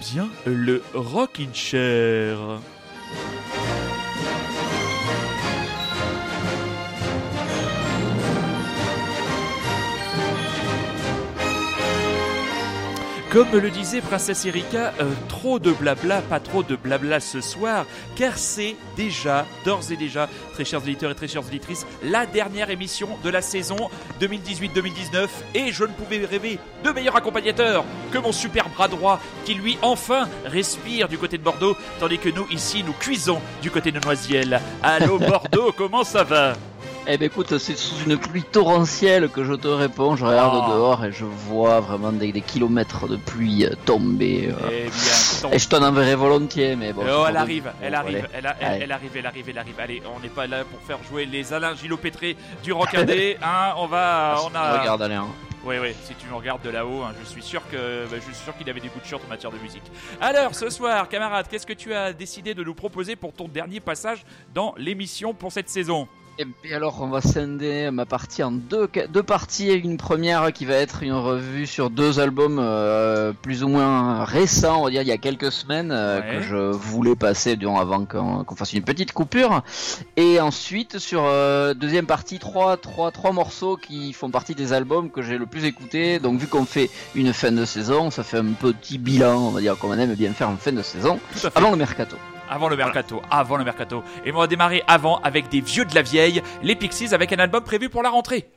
bien le Rockin' Chair. Comme le disait Princesse Erika, euh, trop de blabla, pas trop de blabla ce soir, car c'est déjà, d'ores et déjà, très chers auditeurs et très chères auditrices, la dernière émission de la saison 2018-2019, et je ne pouvais rêver de meilleur accompagnateur que mon super bras droit, qui lui enfin respire du côté de Bordeaux, tandis que nous ici nous cuisons du côté de Noisiel. Allô Bordeaux, comment ça va? Eh ben écoute, c'est sous une pluie torrentielle que je te réponds. Je regarde Oh. dehors et je vois vraiment des, des kilomètres de pluie euh, tomber. euh. Eh bien, Et je t'en enverrai volontiers, mais bon. Oh, c'est elle arrive, elle arrive, elle, a- elle- arrive, elle arrive, elle arrive. Allez, on n'est pas là pour faire jouer les Alain Gillot-Pétré du Rocadé, hein. On va, on a. Regarde, allez. hein. Oui, oui. Si tu me regardes de là-haut, hein, je suis sûr que, bah, je suis sûr qu'il avait des goûts de shirt en matière de musique. Alors, ce soir, camarade, qu'est-ce que tu as décidé de nous proposer pour ton dernier passage dans l'émission pour cette saison? Et puis alors, on va scinder ma partie en deux, deux parties. Une première qui va être une revue sur deux albums euh, plus ou moins récents, on va dire il y a quelques semaines, euh, Ouais. que je voulais passer durant avant qu'on qu'on fasse une petite coupure. Et ensuite, sur euh, deuxième partie, trois, trois, trois morceaux qui font partie des albums que j'ai le plus écoutés. Donc, vu qu'on fait une fin de saison, ça fait un petit bilan, on va dire, comme on aime bien faire en fin de saison, avant le mercato. Avant le mercato, avant le mercato. Et on va démarrer avant avec des vieux de la vieille, les Pixies, avec un album prévu pour la rentrée.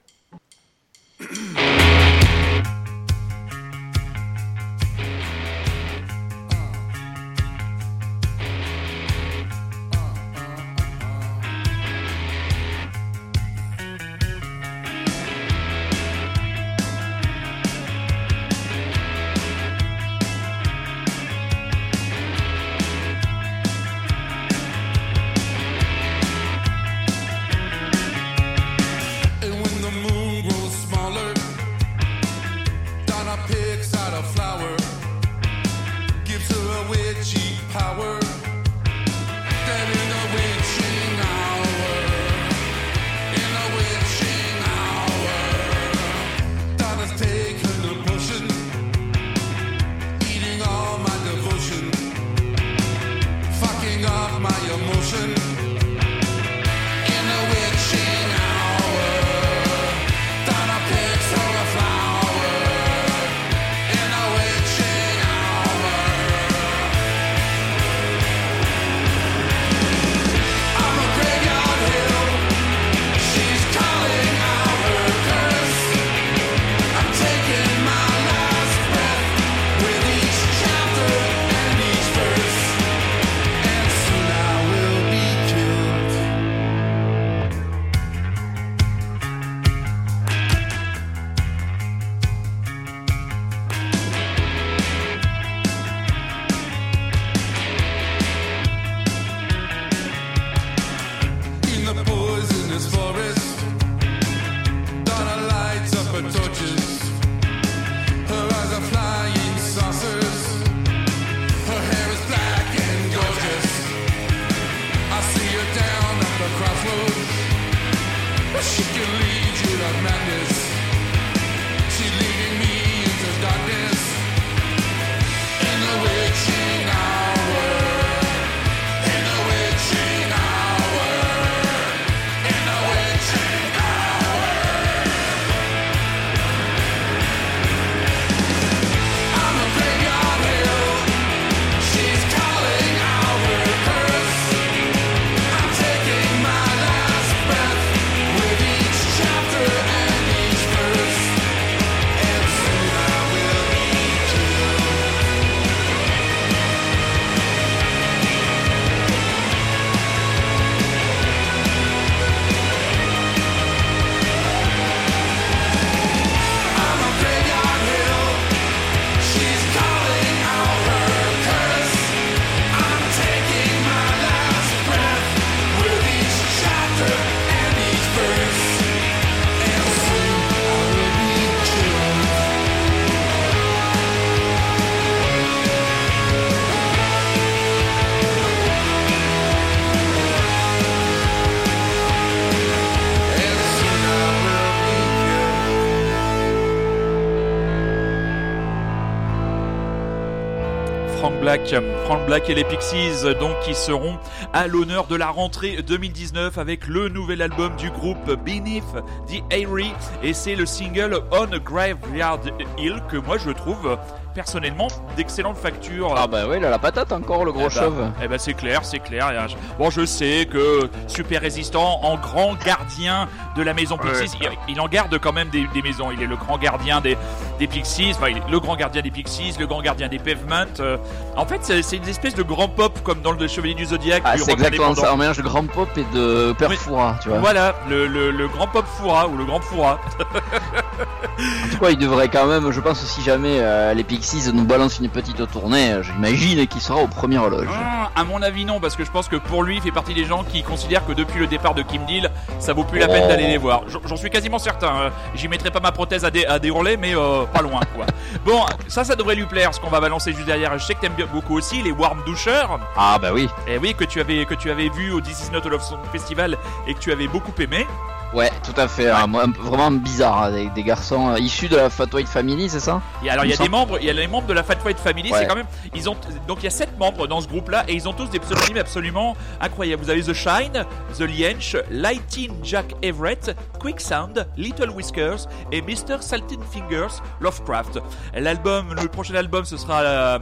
Black. Frank Black et les Pixies, donc, qui seront à l'honneur de la rentrée 2019 avec le nouvel album du groupe Beneath the Airy. Et c'est le single On a Graveyard Hill que moi je trouve personnellement d'excellente facture. Ah bah oui, il a la patate encore le gros Eh chauve. Eh ben c'est clair, c'est clair. Euh, je- Bon, je sais que super résistant, en grand gardien de la maison Pixies, il, il en garde quand même des, des maisons. Il est le grand gardien des, des Pixies, enfin, le grand gardien des Pixies, le grand gardien des Pavement. Euh, en fait, c'est une espèce de grand pop comme dans le Chevalier du Zodiac. Ah, c'est exactement ça, un mélange de grand pop et de père. Foura, tu vois. Voilà, le, le, le grand pop foura ou le grand foura. En tout cas, il devrait quand même, je pense, si jamais euh, les Pixies nous balancent une petite tournée, euh, j'imagine qu'il sera au premier loge. Ah, à mon avis, non, parce que je pense que pour lui, il fait partie des gens qui considèrent que depuis le départ de Kim Deal, ça vaut plus la peine Oh. d'aller les voir. J'en- suis quasiment certain. euh, J'y mettrai pas ma prothèse à, dé à dérouler, mais euh, pas loin, quoi. Bon, ça, ça devrait lui plaire, ce qu'on va balancer juste derrière. Je sais que t'aimes beaucoup aussi les Warm Douchers. Ah bah oui. Et oui, que tu avais que tu avais vu au This Is Not a Love Song Festival et que tu avais beaucoup aimé. Ouais, tout à fait. un- vraiment bizarre, avec des garçons euh, issus de la Fat White Family, c'est ça? Et alors il y a des membres, il y a les membres de la Fat White Family, Ouais. c'est quand même ils ont donc il y a sept membres dans ce groupe-là et ils ont tous des pseudonymes absolument incroyables. Vous avez The Shine, The Liench, Lighting Jack Everett, Quicksound, Little Whiskers et Mr Salted Fingers Lovecraft. L'album, le prochain album, ce sera euh,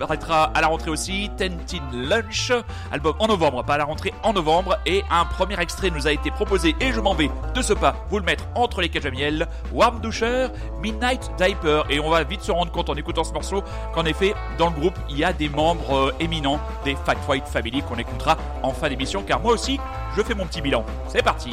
à la rentrée aussi, Tentin Lunch, album en novembre, pas à la rentrée en novembre et un premier extrait nous a été proposé et je m'en vais de ce pas vous le mettre entre les cages à miel, Warm Doucher, Midnight Diaper et on va vite se rendre compte en écoutant ce morceau qu'en effet dans le groupe il y a des membres euh, éminents des Fat White Family qu'on écoutera en fin d'émission car moi aussi je fais mon petit bilan. C'est parti.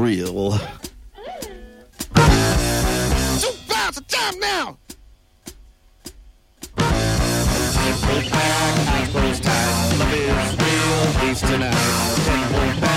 real. Two pounds of time now! Every time, time, love is real, at least tonight.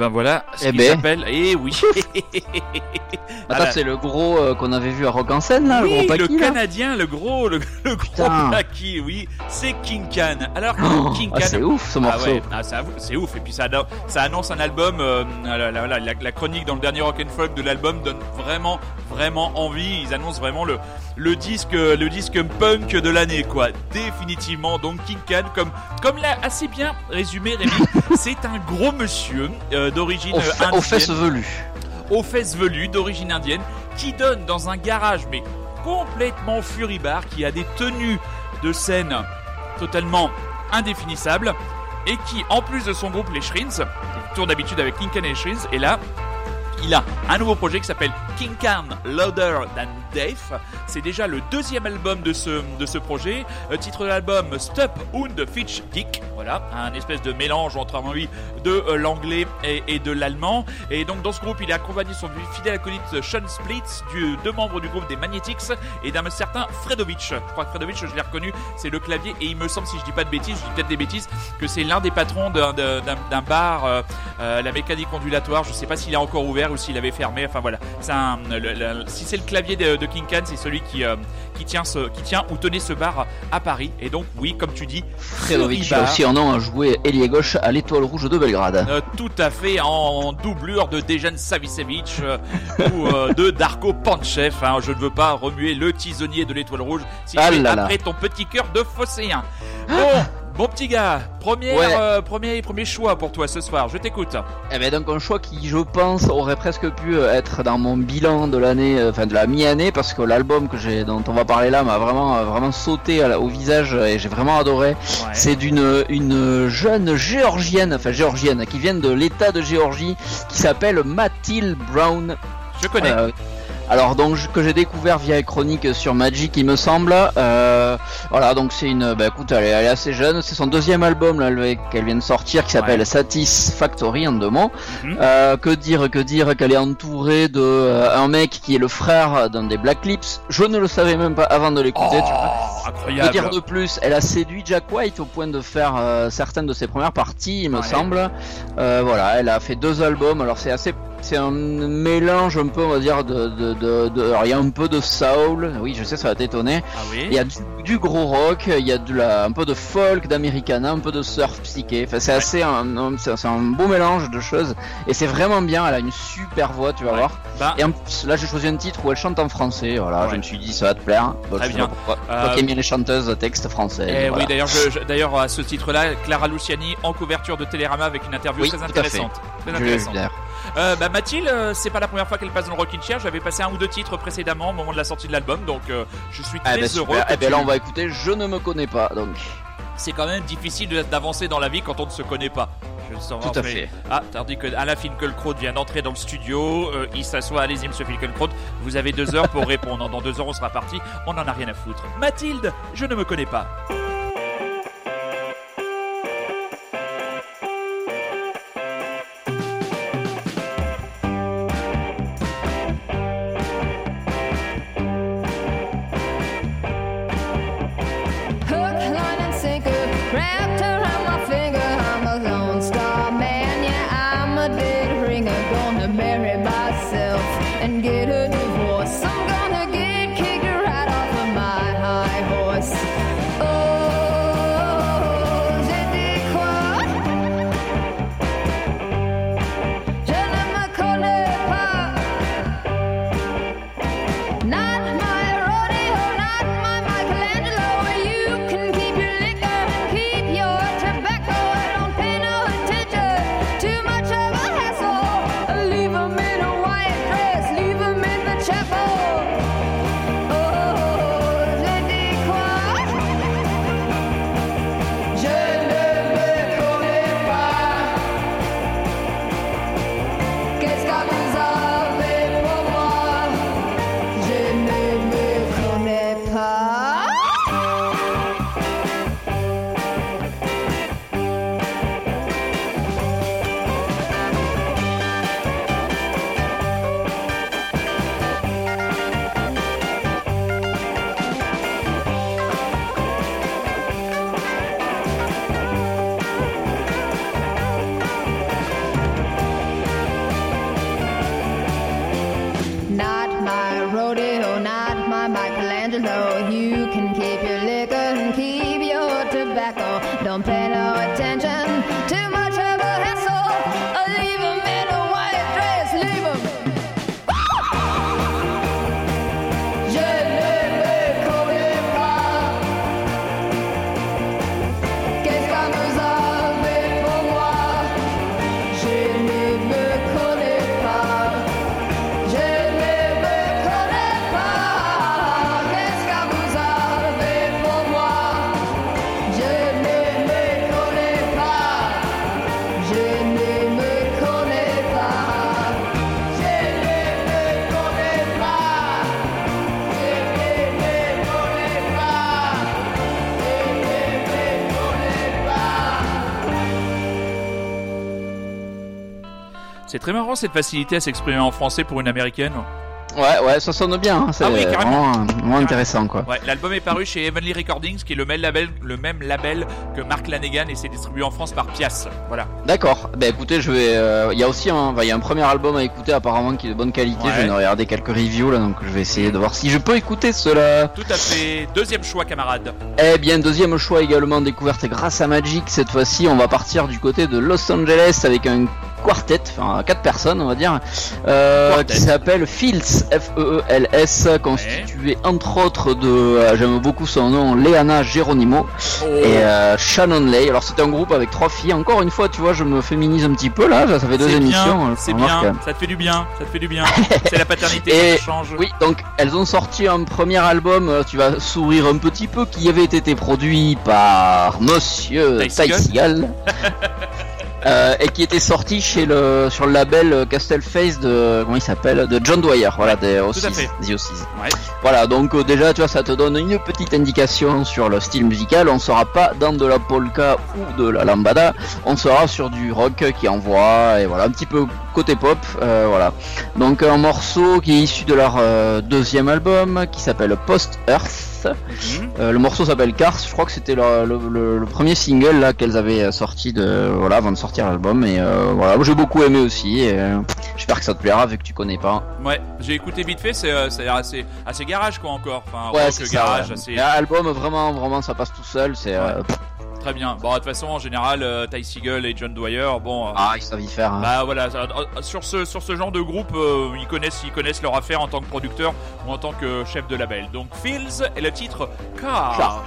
Ben voilà, ce Eh qui ben. s'appelle. Eh oui. Attends, Voilà. c'est le gros euh, qu'on avait vu à Rock en scène là, oui, le gros le paquis là Canadien, le gros, le, le gros Oui, c'est King Can. Alors, Oh, King ah, Can. c'est ouf ce Ah morceau. ouais, ah, c'est ouf. Et puis ça, anno- ça annonce un album. euh, la, la- la- la- la chronique dans le dernier Rock and Folk de l'album donne vraiment, vraiment envie. Ils annoncent vraiment le, le disque, le disque punk de l'année, quoi. Définitivement. Donc King Can, comme, comme l'a assez bien résumé Rémi, c'est un gros monsieur euh, d'origine fe- aux indienne fesses velues. aux fesses velues d'origine indienne qui donne dans un garage mais complètement furibard qui a des tenues de scène totalement indéfinissables et qui en plus de son groupe les Shrins tourne d'habitude avec Can et Shrins et là il a un nouveau projet qui s'appelle King Can Louder Than Death. C'est déjà le deuxième album de ce, de projet. Titre de l'album Stop und Fitch Dick. Voilà, un espèce de mélange entre lui de euh, l'anglais et, de l'allemand. Et donc dans ce groupe, il a accompagné son fidèle acolyte Sean Splits, du, deux membres du groupe des Magnetics et d'un certain Fredovic. Je crois que Fredovic, je l'ai reconnu, c'est le clavier. Et il me semble, si je dis pas de bêtises, je dis peut-être des bêtises, que c'est l'un des patrons d'un- bar, euh, euh, la mécanique ondulatoire. Je sais pas s'il est encore ouvert ou s'il avait fermé. Enfin voilà, c'est un, le- le- si c'est le clavier de, de King Can, c'est celui qui, euh, qui, tient ce, qui tient ou tenait ce bar à Paris. Et donc, oui, comme tu dis, Fredovic a aussi un nom à jouer ailier gauche à l'étoile rouge de Belgrade. Euh, tout à fait en doublure de Dejan Savicevic euh, ou de Darko Panchev. hein. Je ne veux pas remuer le tisonnier de l'étoile rouge si Ah tu là là. après ton petit cœur de phocéen. Bon, bon petit gars, Ouais. euh, premier, premier choix pour toi ce soir. Je t'écoute. Eh ben donc un choix qui je pense aurait presque pu euh, être dans mon bilan de l'année, euh, enfin de la mi-année parce que l'album que j'ai dont on va parler là m'a vraiment vraiment sauté au visage et j'ai vraiment adoré. C'est d'une une jeune géorgienne, enfin géorgienne qui vient de l'État de Géorgie qui s'appelle Mathilde Brown. Je connais. Euh, alors donc que j'ai découvert via chronique sur Magic il me semble. Euh, voilà donc c'est une, bah écoute elle est, elle est assez jeune. C'est son deuxième album là le- qu'elle vient de sortir qui s'appelle Ouais. Satisfactory en deux mots. Mhm. Euh, que dire que dire qu'elle est entourée de euh, un mec qui est le frère d'un des Black Lips. Je ne le savais même pas avant de l'écouter. Oh, Que incroyable. dire de plus? Elle a séduit Jack White au point de faire certaines de ses premières parties, il me Ouais. semble. Voilà, elle a fait deux albums. Alors c'est assez, c'est un mélange un peu, on va dire, de, de, de, il y a un peu de soul. Oui, je sais, ça va t'étonner. Ah oui. Il y a du, du gros rock, il y a de la, un peu de folk, d'Americana, un peu de surf psyché. Enfin, c'est Ouais. assez, un, un- c'est un beau mélange de choses. Et c'est vraiment bien. Elle a une super voix, tu vas Ouais. voir. Bah, Et en plus, là, j'ai choisi un titre où elle chante en français. Voilà, Ouais. je me suis dit, ça va te plaire. Bon, Très bien. pourquoi. Euh, Toi qui aimes bien les chanteuses, texte français. Eh voilà. oui, d'ailleurs, je- je- d'ailleurs à ce titre-là, Clara Luciani en couverture de Télérama avec une interview Oui, très intéressante. Très intéressante. Euh, bah, Mathilde, euh, c'est pas la première fois qu'elle passe dans le Rockin' Chair. J'avais passé un ou deux titres précédemment au moment de la sortie de l'album, donc euh, je suis Ah très ben heureux. que Eh tu- là, on va écouter. Je ne me connais pas, donc. C'est quand même difficile d'avancer dans la vie quand on ne se connaît pas. Je le sens Tout à mais- fait. Ah, tandis que Alain Finkielkraut vient d'entrer dans le studio, euh, il s'assoit, allez-y monsieur Finkielkraut, vous avez deux heures pour répondre. Dans deux heures on sera parti, on en a rien à foutre. Mathilde, je ne me connais pas. Très marrant cette facilité à s'exprimer en français pour une américaine. Ouais, ouais, ça sonne bien. hein, C'est Ah oui, vraiment, vraiment intéressant, quoi. Ouais, l'album est paru chez Heavenly Recordings, qui est le même label, le même label que Mark Lanegan et c'est distribué en France par Pias. Voilà. D'accord. Bah écoutez, je vais. euh, Il y a aussi un, il y a un premier album à écouter apparemment qui est de bonne qualité. Ouais. Je viens de regarder quelques reviews là, donc je vais essayer de voir si je peux écouter cela. Tout à fait. Deuxième choix, camarade. Eh bien, deuxième choix également découverte grâce à Magic. Cette fois-ci, on va partir du côté de Los Angeles avec un quartet, enfin quatre personnes, on va dire, euh, qui s'appelle Fields, F-E-E-L-S, constitué entre autres de, euh, j'aime beaucoup son nom, Leana Geronimo Oh. et euh, Shannon Lay. Alors c'était un groupe avec trois filles. Encore une fois, tu vois, je me féminise un petit peu là. Ça fait deux émissions. c'est bien, ça te fait du bien, ça te fait du bien. c'est la paternité qui change. Oui, donc elles ont sorti un premier album, tu vas sourire un petit peu, qui avait été produit par Monsieur Ty Ty Seagal. Euh, et qui était sorti chez le sur le label euh, Castelface de comment il s'appelle de John Dwyer voilà des à Ossies, fait. The Ossies. Ouais. voilà donc euh, déjà tu vois ça te donne une petite indication sur le style musical on sera pas dans de la polka ou de la lambada on sera sur du rock qui envoie et voilà un petit peu côté pop euh, voilà donc un morceau qui est issu de leur deuxième album qui s'appelle Post Earth Mhm. euh, le morceau s'appelle Cars, je crois que c'était le, le- le- le premier single là qu'elles avaient euh, sorti de voilà avant de sortir l'album et euh, voilà j'ai beaucoup aimé aussi j'espère que ça te plaira vu que tu connais pas. Ouais, j'ai écouté vite fait, c'est assez, assez garage quoi encore. Enfin, Ouais c'est garage, ouais. assez Et Album vraiment vraiment ça passe tout seul c'est euh, très bien. Bon, de toute façon, en général, euh, Ty Seagal et John Dwyer, bon. euh, ah ils savent y faire. hein. Bah voilà, ça- euh, sur ce sur ce genre de groupe, euh, ils connaissent ils connaissent leur affaire en tant que producteur ou en tant que chef de label. Donc Fields et le titre Car. Car.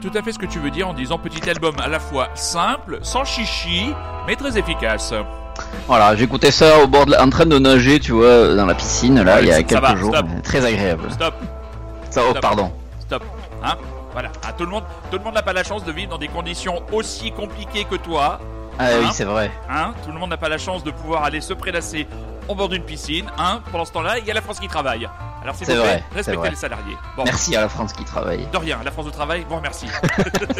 Vois tout à fait ce que tu veux dire en disant petit album à la fois simple, sans chichi, mais très efficace. Voilà j'écoutais ça au bord de la- en train de nager tu vois dans la piscine là Ouais, il y a quelques va, jours stop. très agréable. Stop, Ça oh stop. pardon. stop, hein? Voilà, Ah, tout le monde, tout le monde n'a pas la chance de vivre dans des conditions aussi compliquées que toi, Ah Hein? oui c'est vrai. hein? Tout le monde n'a pas la chance de pouvoir aller se prélasser au bord d'une piscine, hein? Pendant ce temps-là, il y a la France qui travaille. Alors s'il C'est vous plaît, vrai, respectez les salariés. Bon, Merci à la France qui travaille. De rien, la France au travail, bon merci.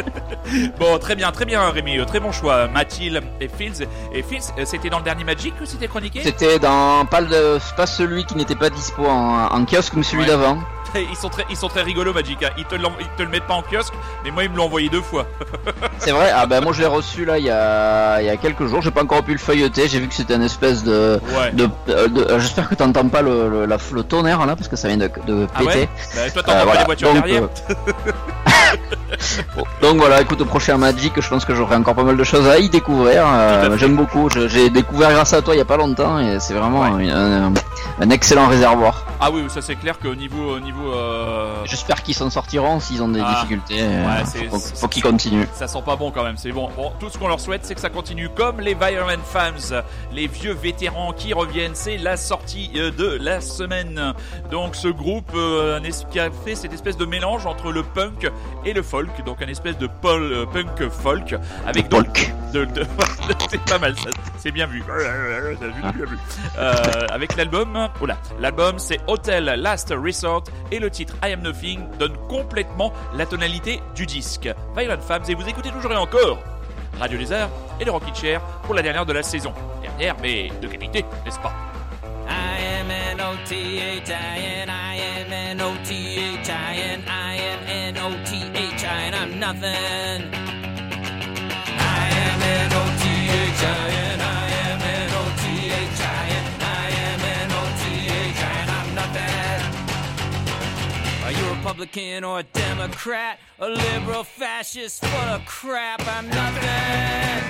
bon, très bien, très bien Rémi, euh, très bon choix. Mathilde et Fields. Et Fields, euh, c'était dans le dernier Magic que c'était chroniqué? C'était dans pas, le, pas celui qui n'était pas dispo en, en kiosque mais celui Ouais. d'avant. Ils sont très, ils sont très rigolos, Magic. hein. Ils te, ils te le mettent pas en kiosque, mais moi, ils me l'ont envoyé deux fois. C'est vrai? Ah bah moi je l'ai reçu là il y a, il y a quelques jours, j'ai pas encore pu le feuilleter, j'ai vu que c'était une espèce de... Ouais. de, euh, de- euh, J'espère que t'entends pas le, le, la- le tonnerre là parce que ça vient de, de Ah péter. ouais Bah, Toi, t'entends Euh, pas voilà. les voitures Donc, derrière Bon, Donc voilà, écoute, au prochain Magic, je pense que j'aurai encore pas mal de choses à y découvrir. Euh. J'aime beaucoup, j'ai découvert grâce à toi il y a pas longtemps et c'est vraiment Ouais. un, un- un excellent réservoir. Ah oui, ça c'est clair qu'au niveau, au niveau, euh, J'espère qu'ils s'en sortiront s'ils ont des Ah. difficultés. euh, Ouais, c'est- faut, c'est- faut qu'ils continuent. ça sent pas bon quand même. C'est bon. Bon, tout ce qu'on leur souhaite, c'est que ça continue comme les Violent Femmes, les vieux vétérans qui reviennent. C'est la sortie euh, de la semaine. Donc ce groupe euh, qui a fait cette espèce de mélange entre le punk et le folk, donc un espèce de pol, euh, punk folk avec donc de, de- c'est pas mal ça, c'est bien vu. Bien vu. Euh, avec l'album, voilà, l'album c'est Hotel Last Resort et le titre I Am Nothing donne complètement la tonalité du disque. Violent Femmes et vous écoutez toujours et encore Radio Lézard et le Rocket Chair pour la dernière de la saison. Dernière mais de qualité, n'est-ce pas? I am I am I am nothing. I am Republican or a Democrat? A liberal fascist full of crap, I'm nothing.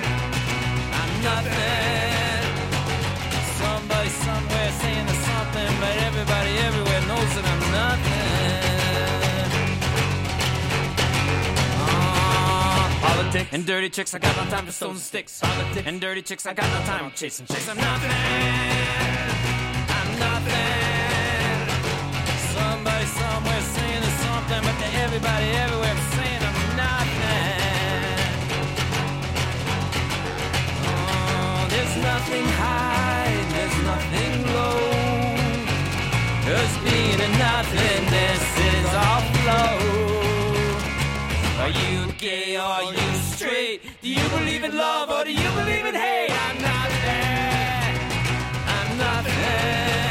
I'm nothing. Somebody somewhere saying there's something, but everybody everywhere knows that I'm nothing. Uh, politics and dirty chicks, I got no time for stones and sticks. Politics and dirty chicks, I got no time. I'm chasing chicks, I'm nothing. I'm nothing. To everybody everywhere saying I'm nothing. Oh, there's nothing high, there's nothing low. Cause being a nothingness is all flow. Are you gay are you straight? Do you believe in love or do you believe in hate? I'm nothing. I'm nothing. Somebody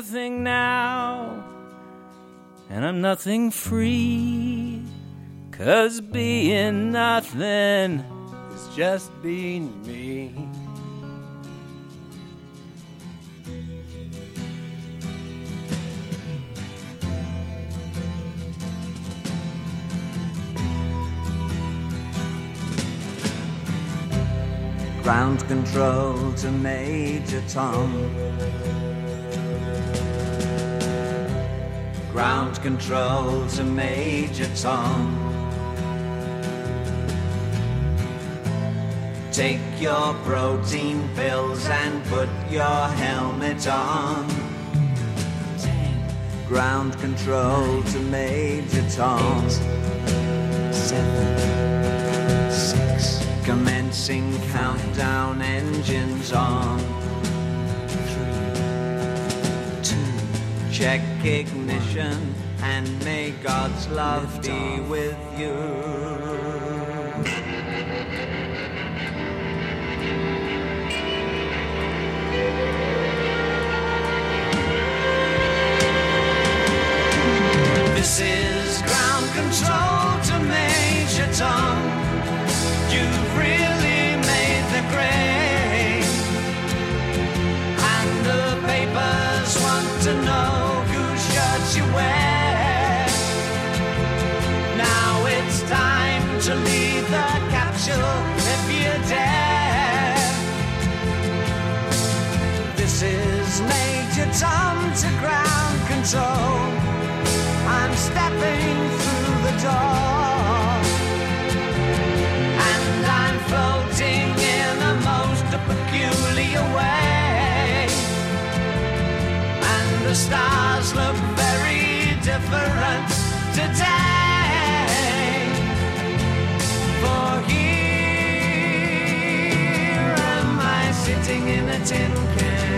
nothing now. And I'm nothing free. Cause being nothing is just being me. Ground control to Major Tom. Ground control to Major Tom. Take your protein pills and put your helmet on. Ground control to Major Tom. Seven, six. Commencing countdown, engines on. Check ignition and may God's love be with you. This is ground control to Major Tom. Tom to ground control. I'm stepping through the door. And I'm floating in a most peculiar way. And the stars look very different today. For here am I sitting in a tin can.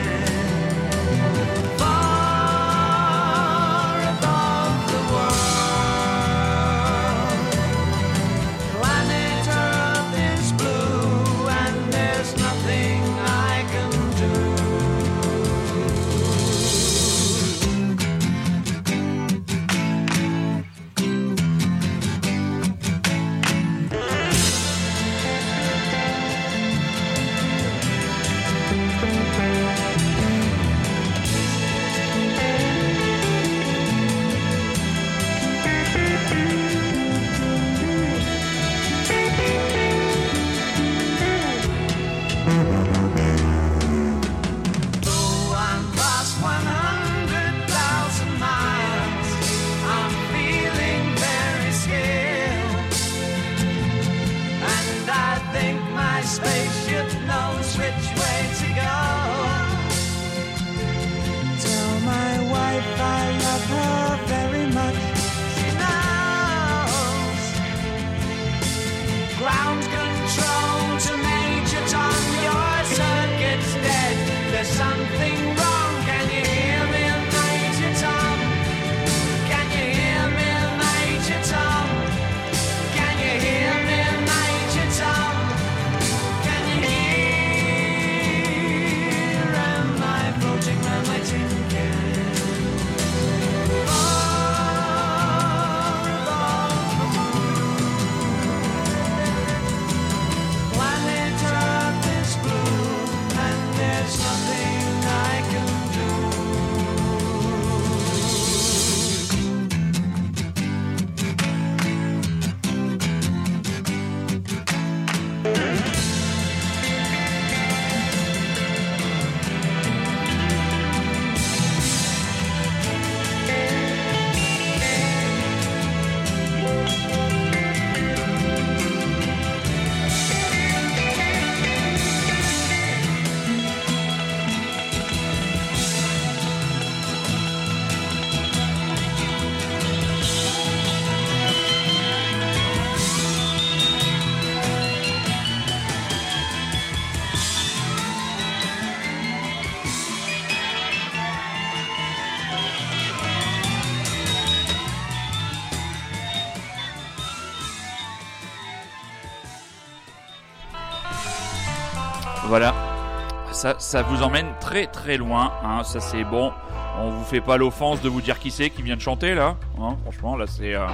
Ça, ça vous emmène très très loin. Hein. Ça c'est bon. On vous fait pas l'offense de vous dire qui c'est qui vient de chanter là. Hein, franchement, là c'est. euh,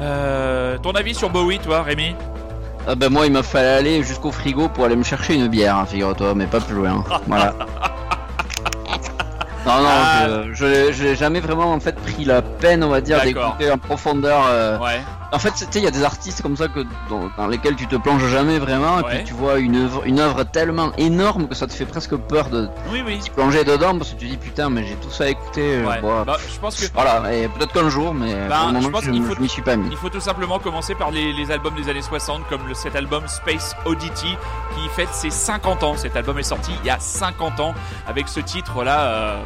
euh, ton avis sur Bowie, toi, Rémi? Ah ben moi il m'a fallu aller jusqu'au frigo pour aller me chercher une bière, hein, figure-toi, mais pas plus loin. Voilà. Non non, Ah. je, je, je n'ai jamais vraiment en fait pris la peine, on va dire, d'écouter en profondeur. euh, Ouais. En fait, tu sais, il y a des artistes comme ça que dans, dans lesquels tu te plonges jamais vraiment, et puis tu vois une œuvre, une œuvre tellement énorme que ça te fait presque peur de Oui, plonger dedans parce que tu dis putain, mais j'ai tout ça à écouter. euh, Ouais. Bah, je pense que Voilà, et peut-être qu'un jour, mais Bah, je pense qu'il faut- je suis pas mis. Il faut tout simplement commencer par les, les albums des années 60, comme le, cet album Space Oddity, qui fête ses 50 ans. Cet album est sorti il y a 50 ans, avec ce titre-là. euh,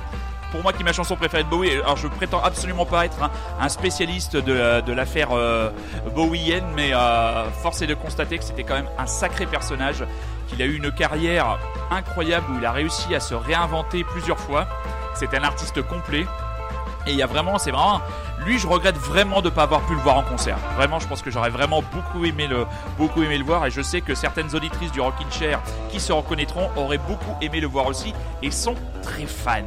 pour moi, qui est ma chanson préférée de Bowie. Alors, je prétends absolument pas être un, spécialiste de, la- de l'affaire euh, bowienne, mais euh, force est de constater que c'était quand même un sacré personnage, qu'il a eu une carrière incroyable où il a réussi à se réinventer plusieurs fois. C'est un artiste complet. Et il y a vraiment, c'est vraiment, lui, je regrette vraiment de ne pas avoir pu le voir en concert. Vraiment, je pense que j'aurais vraiment beaucoup aimé le, beaucoup aimé le voir. Et je sais que certaines auditrices du Rockin' Chair qui se reconnaîtront auraient beaucoup aimé le voir aussi et sont très fans.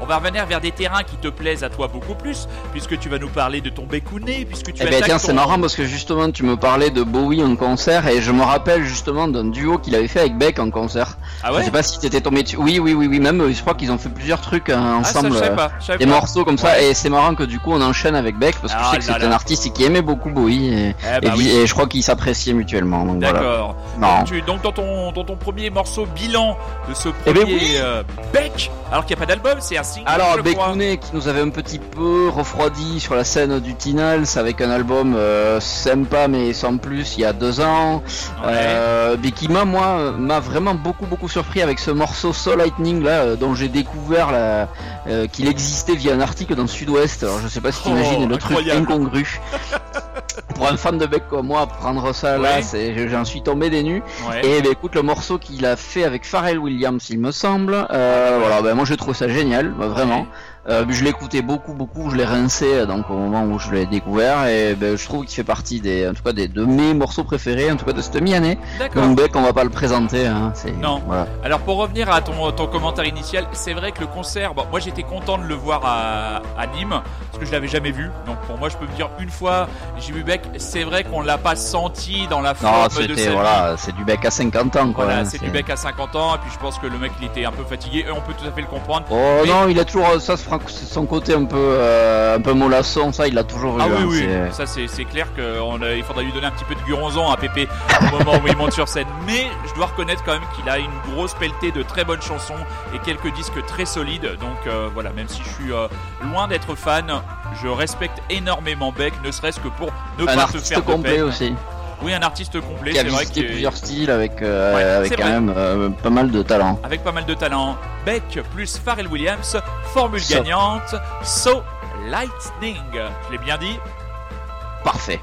On va revenir vers des terrains qui te plaisent à toi beaucoup plus, puisque tu vas nous parler de ton bécounet, puisque tu Eh ben tiens, ton- c'est marrant parce que justement tu me parlais de Bowie en concert et je me rappelle justement d'un duo qu'il avait fait avec Beck en concert. Ah Je ouais sais pas si t'étais tombé dessus. Oui, oui, oui, oui, même je crois qu'ils ont fait plusieurs trucs euh, Ah, ça, ensemble. je savais euh, pas. je des pas. morceaux comme ça et c'est marrant que du coup on enchaîne avec Beck parce que Ah je sais que c'est un artiste qui aimait beaucoup Bowie et, Eh bah et, oui. et je crois qu'ils s'appréciaient mutuellement. Donc. D'accord. Donc, tu- donc dans ton dans ton premier morceau bilan de ce Eh premier ben oui. euh, Beck, alors qu'il n'y a pas d'album, c'est un single. Alors Beck qui nous avait un petit peu refroidi sur la scène du Tinals avec un album euh, sympa mais sans plus il y a deux ans. Ouais. Euh, mais qui m'a moi m'a vraiment beaucoup beaucoup surpris avec ce morceau Soul Lightning là dont j'ai découvert qu'il existait via un article dans le Sud-Ouest. Alors je sais pas si t'imagines Oh, le truc incongru. Pour un fan de Beck comme moi, prendre ça là, c'est j'en suis tombé des nues. Ouais. Et ben, écoute le morceau qu'il a fait avec Pharrell Williams, il me semble. Euh, voilà, ben moi je trouve ça génial, bah, vraiment. Euh, je l'écoutais beaucoup, beaucoup, je l'ai rincé euh, donc au moment où je l'ai découvert et ben, je trouve qu'il fait partie des, en tout cas des de mes morceaux préférés, en tout cas de cette mi-année. Donc Beck, on va pas le présenter. Hein, c'est Non. Voilà. Alors pour revenir à ton, ton commentaire initial, c'est vrai que le concert, bon, moi j'étais content de le voir à, à Nîmes parce que je l'avais jamais vu. Donc pour moi je peux me dire une fois j'ai vu Beck, c'est vrai qu'on l'a pas senti dans la Non, forme de sa vie. voilà, c'est du Beck à 50 ans quoi. Voilà, hein, c'est du Beck à 50 ans et puis je pense que le mec il était un peu fatigué et on peut tout à fait le comprendre. Oh Mais- non, il a toujours ça, son côté un peu euh, un peu mollasson, ça il l'a toujours eu. Ah oui hein, oui, ça c'est clair qu'il faudrait lui donner un petit peu de guronzon à Pépé au moment où il monte sur scène. Mais je dois reconnaître quand même qu'il a une grosse pelletée de très bonnes chansons et quelques disques très solides. Donc euh, voilà, même si je suis euh, loin d'être fan, je respecte énormément Beck, ne serait-ce que pour ne Un pas artiste faire de peine. aussi. Oui, un artiste complet, qui a c'est vrai que plusieurs styles avec, euh, Ouais, avec quand vrai. même euh, pas mal de talent. avec pas mal de talent. Beck plus Pharrell Williams, formule So. gagnante, So Lightning. Je l'ai bien dit Parfait.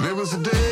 There was a day,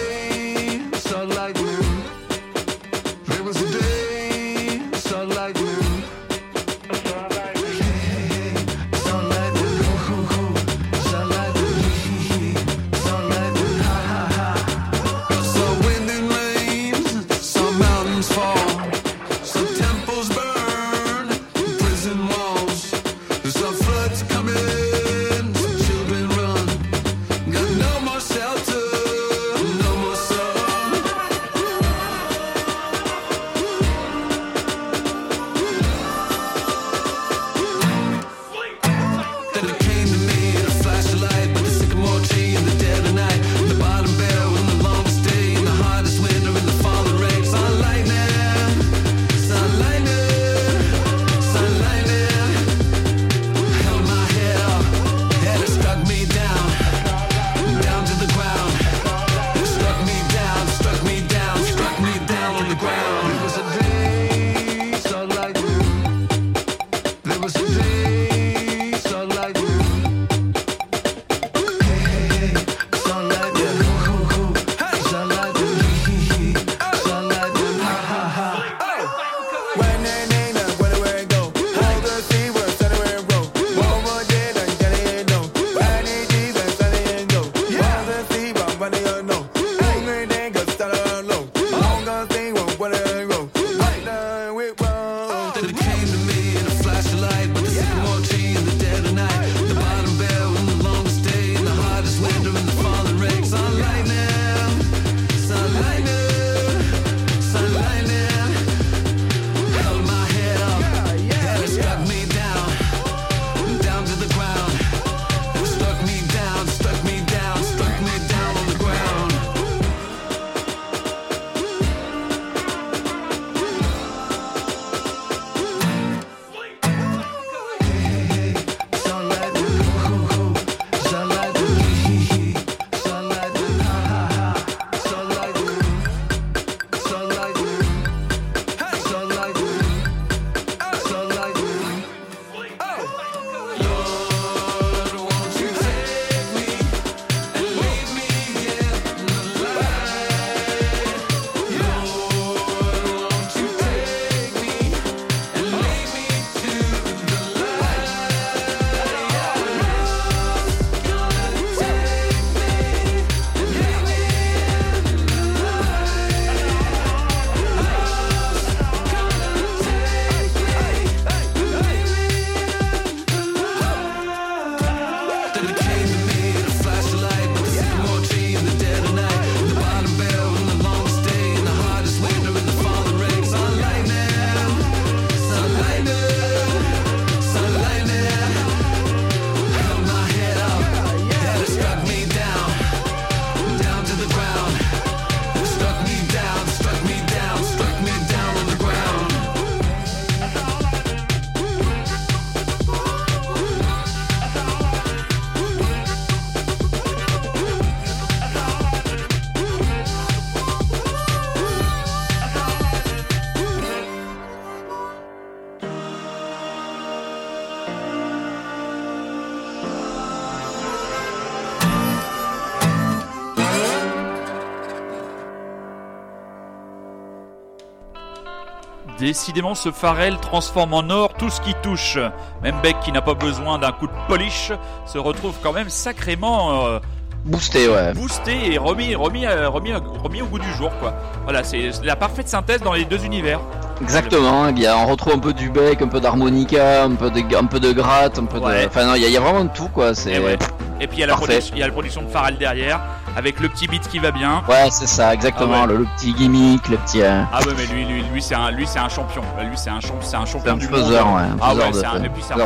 Décidément, ce Pharrell transforme en or tout ce qui touche. Même Beck, qui n'a pas besoin d'un coup de polish, se retrouve quand même sacrément euh, Boosté, ouais. boosté et remis, remis, euh, remis, remis au goût du jour, quoi. Voilà, c'est la parfaite synthèse dans les deux univers. Exactement, eh bien, on retrouve un peu du bec, un peu d'harmonica, un peu de, un peu de gratte, un peu Ouais. de. Enfin, non, il y, a- il y a vraiment de tout, quoi. C'est. Et, ouais. et puis il y, a la Parfait. production, il y a la production de Pharrell derrière, avec le petit beat qui va bien. Ouais, c'est ça, exactement. Ah ouais. le, le petit gimmick, le petit. euh, Ah ouais, mais lui, lui, lui c'est un, lui, c'est un champion. Lui, c'est un, champ- c'est un c'est champion un monde. ouais. Ah ouais, c'est un, et puis c'est un.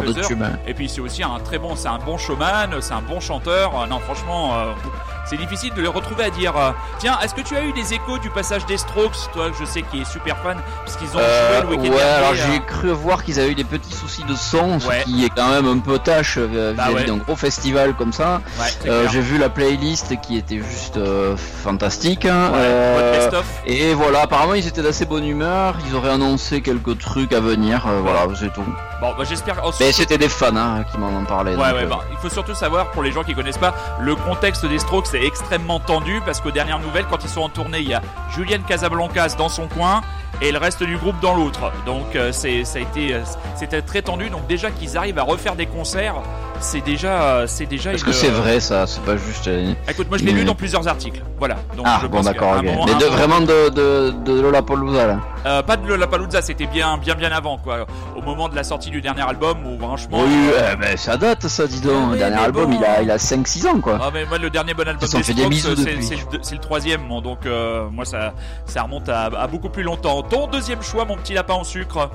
Et puis c'est aussi un très bon, c'est un bon showman, c'est un bon chanteur. Euh, Non, franchement, euh, c'est difficile de le retrouver à dire. euh, Tiens, est-ce que tu as eu des échos du passage des Strokes, toi, je sais qui est super fan, puisqu'ils ont Euh, joué le week-end ouais, dernier. alors euh, j'ai cru voir qu'ils avaient eu des petits soucis de son, Ouais. ce qui est quand même un peu tâche euh, Bah vis-à-vis ouais. d'un gros festival comme ça. ouais, Euh, j'ai vu la playlist qui était juste euh, fantastique. hein. Ouais, Euh, votre best-of. et voilà, apparemment ils étaient d'assez bonne humeur, ils auraient annoncé quelques trucs à venir, voilà, c'est tout. Bon, bah, j'espère. oh, Mais c'était des fans hein, qui m'en ont parlé. Ouais, donc, ouais, bah, il faut surtout savoir, pour les gens qui connaissent pas, le contexte des Strokes est extrêmement tendu parce qu'aux dernières nouvelles, quand ils sont en tournée, il y a Julian Casablancas dans son coin et le reste du groupe dans l'autre. Donc, euh, c'est, euh, c'était très tendu. Donc, déjà qu'ils arrivent à refaire des concerts, c'est déjà, c'est déjà. Est-ce que c'est vrai ça? C'est pas juste. euh, Écoute, moi, je l'ai lu dans plusieurs articles. Voilà. Donc, Ah je bon d'accord, qu'à un ok. moment- Mais de, vraiment de, de, de Lollapalooza là. Euh, pas de Lollapalooza, c'était bien, bien, bien avant, quoi. Au moment de la sortie du dernier album, où franchement. Oui, euh, euh, ben, ça date ça, dis donc. Oui, le dernier mais album bon. il a, il a 5-6 ans quoi. Ah mais moi le dernier bon album Ils des fait des bisous c'est- depuis. c'est le, troisième, donc euh, moi ça, ça remonte à, à beaucoup plus longtemps. Ton deuxième choix, mon petit lapin en sucre.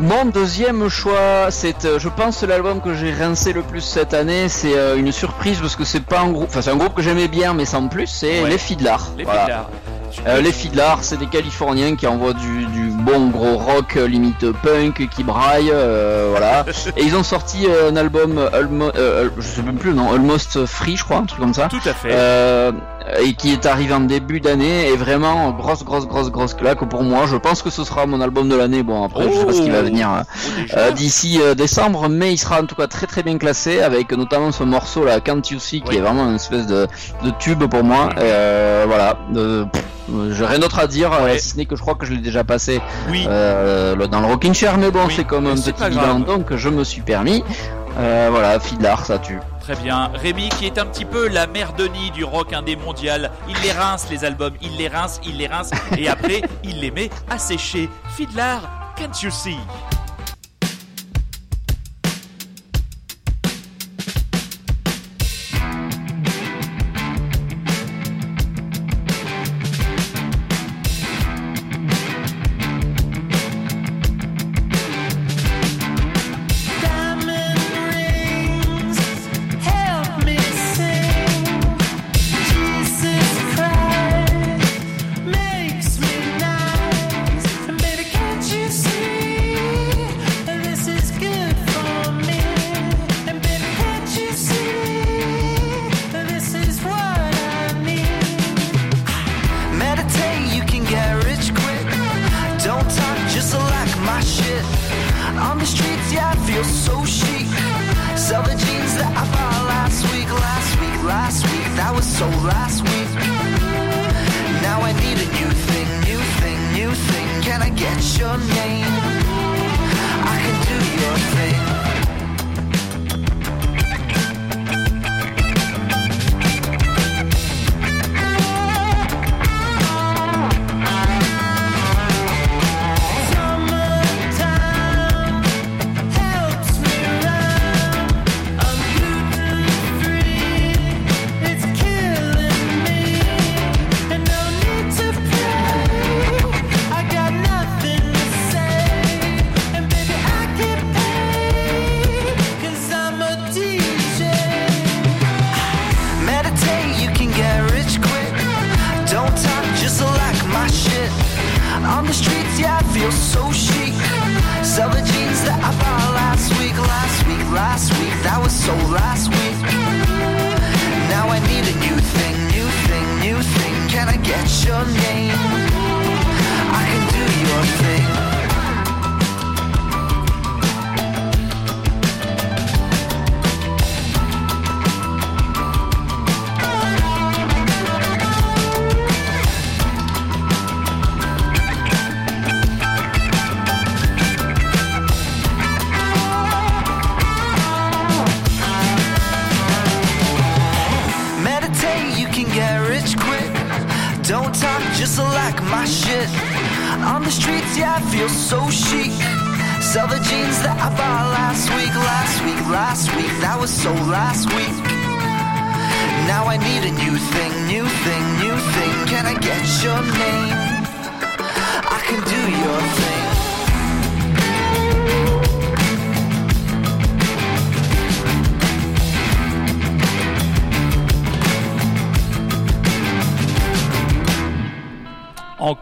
Mon deuxième choix, c'est, euh, je pense, l'album que j'ai rincé le plus cette année. C'est euh, une surprise parce que c'est pas un groupe, enfin c'est un groupe que j'aimais bien, mais sans plus. C'est Ouais. les Fiddlars. Les Voilà. Fiddlars. Euh, les Fiddlars, c'est des Californiens qui envoient du, du bon gros rock limite punk, qui braille, euh, voilà. Et ils ont sorti un album, Almo- euh, je sais même plus nom, Almost Free, je crois, un truc comme ça. Tout à fait. Euh, et qui est arrivé en début d'année et vraiment grosse grosse grosse grosse claque pour moi je pense que ce sera mon album de l'année bon après je sais pas ce qui va Oh. venir euh, Oh, euh, d'ici euh, décembre mais il sera en tout cas très très bien classé avec notamment ce morceau là Can't You See qui Oui. est vraiment une espèce de, de tube pour moi. Euh, voilà pff, j'ai rien d'autre à dire Ouais. si ce n'est que je crois que je l'ai déjà passé oui. dans le Rockin' Chair mais bon Oui, c'est comme un petit bilan donc je me suis permis voilà Fiddlar ça tue Très bien. Rémi qui est un petit peu la mère Denis du rock indé mondial. Il les rince les albums, il les rince, il les rince et après il les met à sécher. Fiddler, can't you see?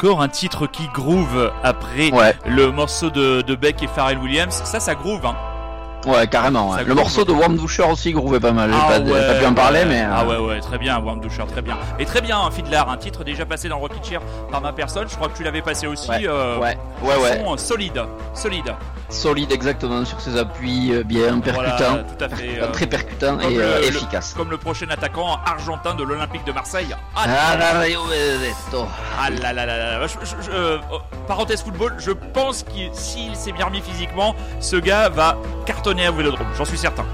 Encore un titre qui groove après Ouais. le morceau de, de Beck et Pharrell Williams. Ça, ça groove. Hein. Ouais, carrément. ouais. Le morceau de Warm Doucher aussi grouvait pas mal. J'ai Ah pas, ouais, pas pu en parler, mais. euh, Ah ouais, ouais, très bien, Warm Doucher, très bien. Et très bien, un Fiddler, un titre déjà passé dans Rocket Chair par ma personne. Je crois que tu l'avais passé aussi. Ouais, euh, ouais, ouais, son, euh, solide, solide. Solide exactement sur ses appuis, bien percutant. Voilà, tout à fait. Percutant, très percutant et le- le- efficace. Comme le prochain attaquant argentin de l'Olympique de Marseille. Ah, Ah là. Je- je- je- oh, parenthèse football, je pense qu'il s'il s'est bien remis physiquement, ce gars va cartonner à Vélodrome, j'en suis certain.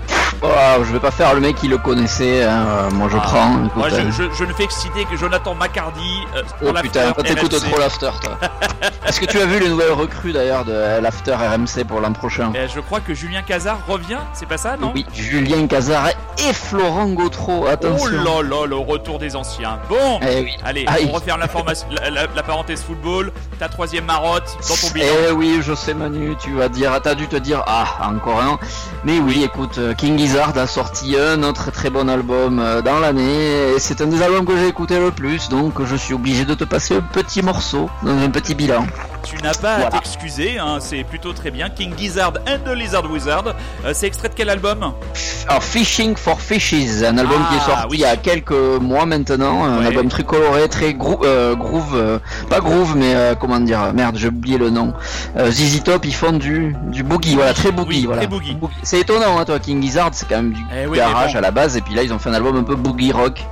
Oh, je vais pas faire le mec qui le connaissait. hein, Moi, je Ah, prends. écoute, Moi je, euh, je- ne fais que citer que Jonathan McCardy euh, Oh putain, t'écoutes trop l'after, toi. Est-ce que tu as vu les nouvelles recrues d'ailleurs de euh, l'after RMC pour l'an prochain Et je crois que Julien Cazard revient, c'est pas ça, non Oui, Julien Cazard et Florent Gautreau, Oh attention. là là, le retour des anciens. Bon, Eh oui. allez, Aïe. on referme la, la- la parenthèse football. Ta troisième marotte dans ton bilan. Eh oui, je sais Manu, tu vas dire, t'as dû te dire, ah, encore un. Mais oui, écoute, euh, King Gizzard a sorti un autre très bon album euh, dans l'année, et c'est un des albums que j'ai écouté le plus, donc je suis obligé de te passer un petit morceau dans un petit bilan. Tu n'as pas à t'excuser, hein, c'est plutôt très bien. King Gizzard and the Lizard Wizard. Euh, c'est extrait de quel album Alors, Fishing for Fishes, un album Ah, qui est sorti oui. il y a quelques mois maintenant, un Ouais. album très coloré, très grou- euh, groove, euh, pas groove, mais comment dire, merde, j'ai oublié le nom. ZZ Top, ils font du, du boogie, voilà, très boogie, Oui, voilà. C'est étonnant, hein, toi, King Gizzard, c'est quand même du Eh garage bon. à la base, et puis là, ils ont fait un album un peu boogie rock.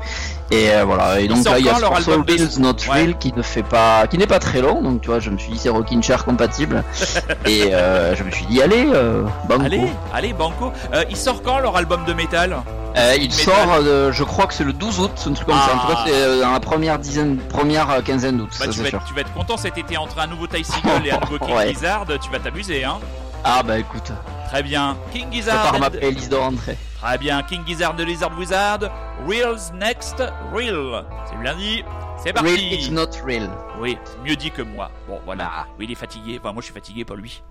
Et euh, voilà, et donc là il y a leur morceau album Reels Not Ouais. Qui ne fait pas, qui n'est pas très long, donc tu vois, je me suis dit c'est Rockin' Chair compatible, et euh, je me suis dit allez, euh, banco. Allez, allez, Banco. Euh, il sort quand leur album de métal? Euh, il sort, je crois que c'est le 12 août, un truc comme ça. En tout cas, Ah. c'est dans la première dizaine, première quinzaine d'août, Bah, tu, vas être, tu vas être content cet été entre un nouveau Ty Single et un nouveau King Ouais. Tu vas t'amuser, hein Ah bah écoute, Très bien. King Gizzard. prépare ma playlist de rentrée. Très bien. King Gizzard de Lizard Wizard. Reels next. Real. C'est bien dit. C'est parti. Real, it's not real. Oui, mieux dit que moi. Bon, voilà. Ah. Oui, il est fatigué. Enfin, moi, je suis fatigué, pas lui.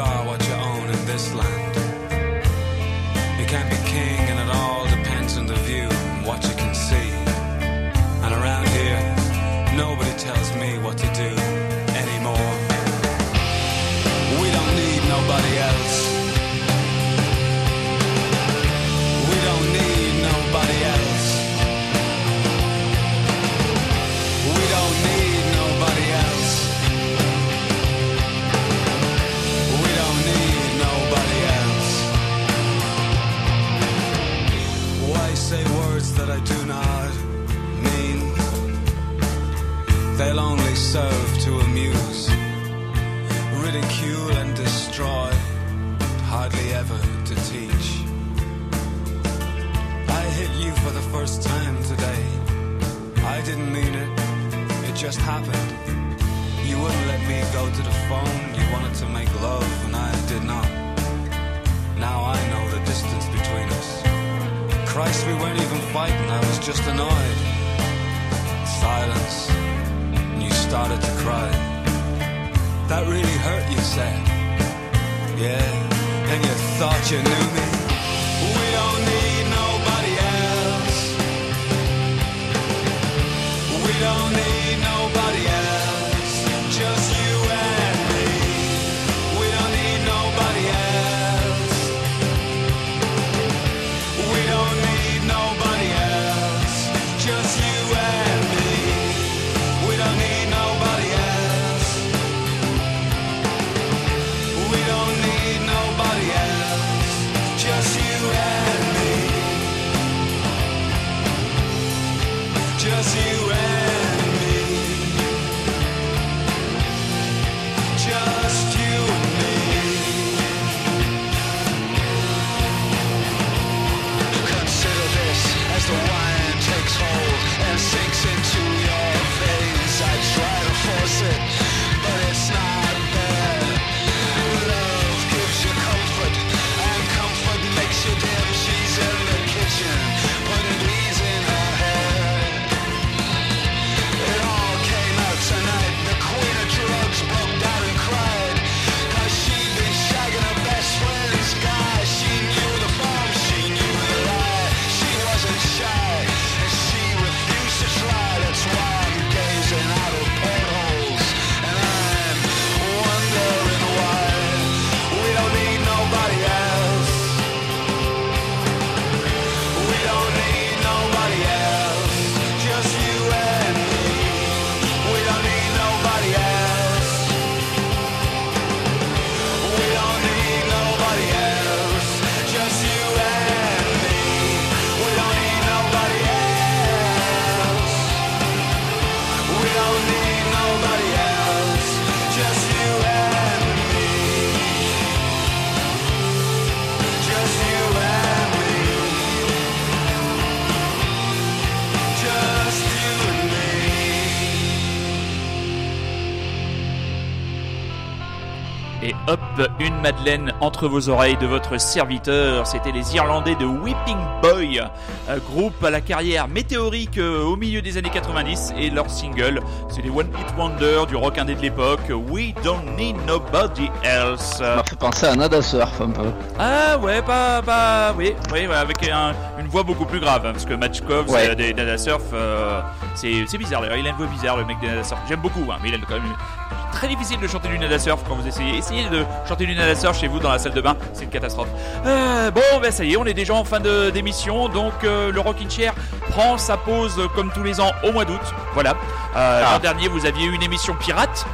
Are what you own in this land. Just happened. You wouldn't let me go to the phone, you wanted to make love, and I did not. Now I know the distance between us. Christ, we weren't even fighting, I was just annoyed. Silence, and you started to cry. That really hurt, you said. Yeah, and you thought you knew me. Just you and Madeleine entre vos oreilles de votre serviteur. C'était les Irlandais de Whipping Boy, un groupe à la carrière météorique euh, au milieu des années 90 et leur single, c'est des One Hit Wonder du rock indé de l'époque. We don't need nobody else. Ça m'a fait penser à Nada Surf un peu. Ah ouais, pas, pas, oui, oui, ouais, avec un- une voix beaucoup plus grave, hein, parce que Matchkov, Ouais. c'est des Nada Surf, euh, c'est bizarre d'ailleurs, il a une voix bizarre le mec des Nada Surf. J'aime beaucoup, hein, mais il a quand même très difficile de chanter du Nada Surf quand vous essayez. Essayez de chanter du Nada Surf chez vous dans la salle de bain, c'est une catastrophe. Euh, bon, ben ça y est, on est déjà en fin d'émission, donc euh, le Rockin' Chair prend sa pause euh, comme tous les ans au mois d'août. Voilà. Euh, Ah. L'an dernier, vous aviez eu une émission pirate.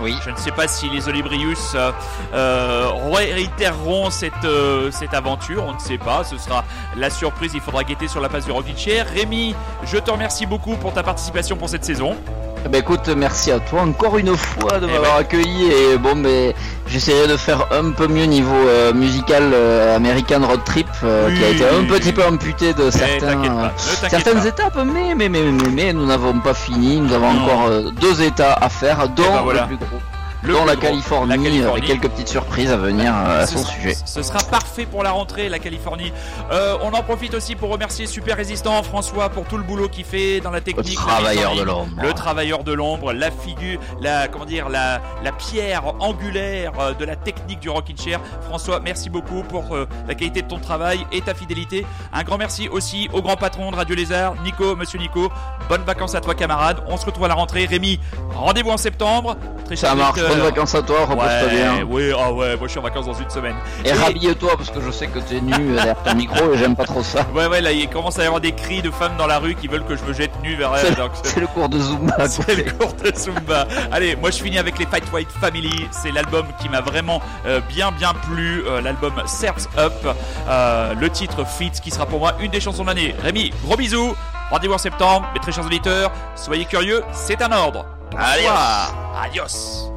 Oui. Je ne sais pas si les Olibrius euh, euh, réitéreront cette, euh, cette aventure, on ne sait pas, ce sera la surprise, il faudra guetter sur la page du Rockin' Chair. Rémi, je te remercie beaucoup pour ta participation pour cette saison. Eh Ben écoute, merci à toi encore une fois de Eh m'avoir ben. accueilli et bon ben j'essaierai de faire un peu mieux niveau euh, musical euh, American Road Trip euh, qui a été un petit peu amputé de Eh, certains, pas, certaines pas. étapes, mais mais, mais mais mais nous n'avons pas fini, nous avons Non. encore euh, deux états à faire, dont ben voilà. le plus gros, Le plus la, Californie, la Californie. avec quelques petites surprises à venir euh, à son sera- sujet. Ce sera parfait pour la rentrée, la Californie. Euh, on en profite aussi pour remercier Super Résistant François pour tout le boulot qu'il fait dans la Le technique. la travailleur de l'ombre. Le travailleur de l'ombre, la figure, la comment dire, la, la pierre angulaire euh, de la technique du Rockin' Chair. François, merci beaucoup pour euh, la qualité de ton travail et ta fidélité. Un grand merci aussi au grand patron de Radio Lézard, Nico, Monsieur Nico. Bonnes vacances à toi, camarade. On se retrouve à la rentrée. Rémi, rendez-vous en septembre. Très Ça marche, bonnes vacances à toi, repose-toi Ouais, bien. oui, ah ouais, moi je suis en vacances dans une semaine. Et rhabille-toi parce que je sais que t'es nu euh, derrière ton micro et j'aime pas trop ça. Ouais, ouais, là il commence à y avoir des cris de femmes dans la rue qui veulent que je me jette nu vers elles. C'est le cours de Zumba. C'est le cours de Zumba. Allez, moi je finis avec les Fight White Family. C'est l'album qui m'a vraiment euh, bien bien plu. Euh, l'album Surf's Up. Euh, le titre Fit qui sera pour moi une des chansons de l'année. Rémi, gros bisous. Rendez-vous en septembre. Mes très chers auditeurs, soyez curieux, c'est un ordre. Bonsoir. Adios.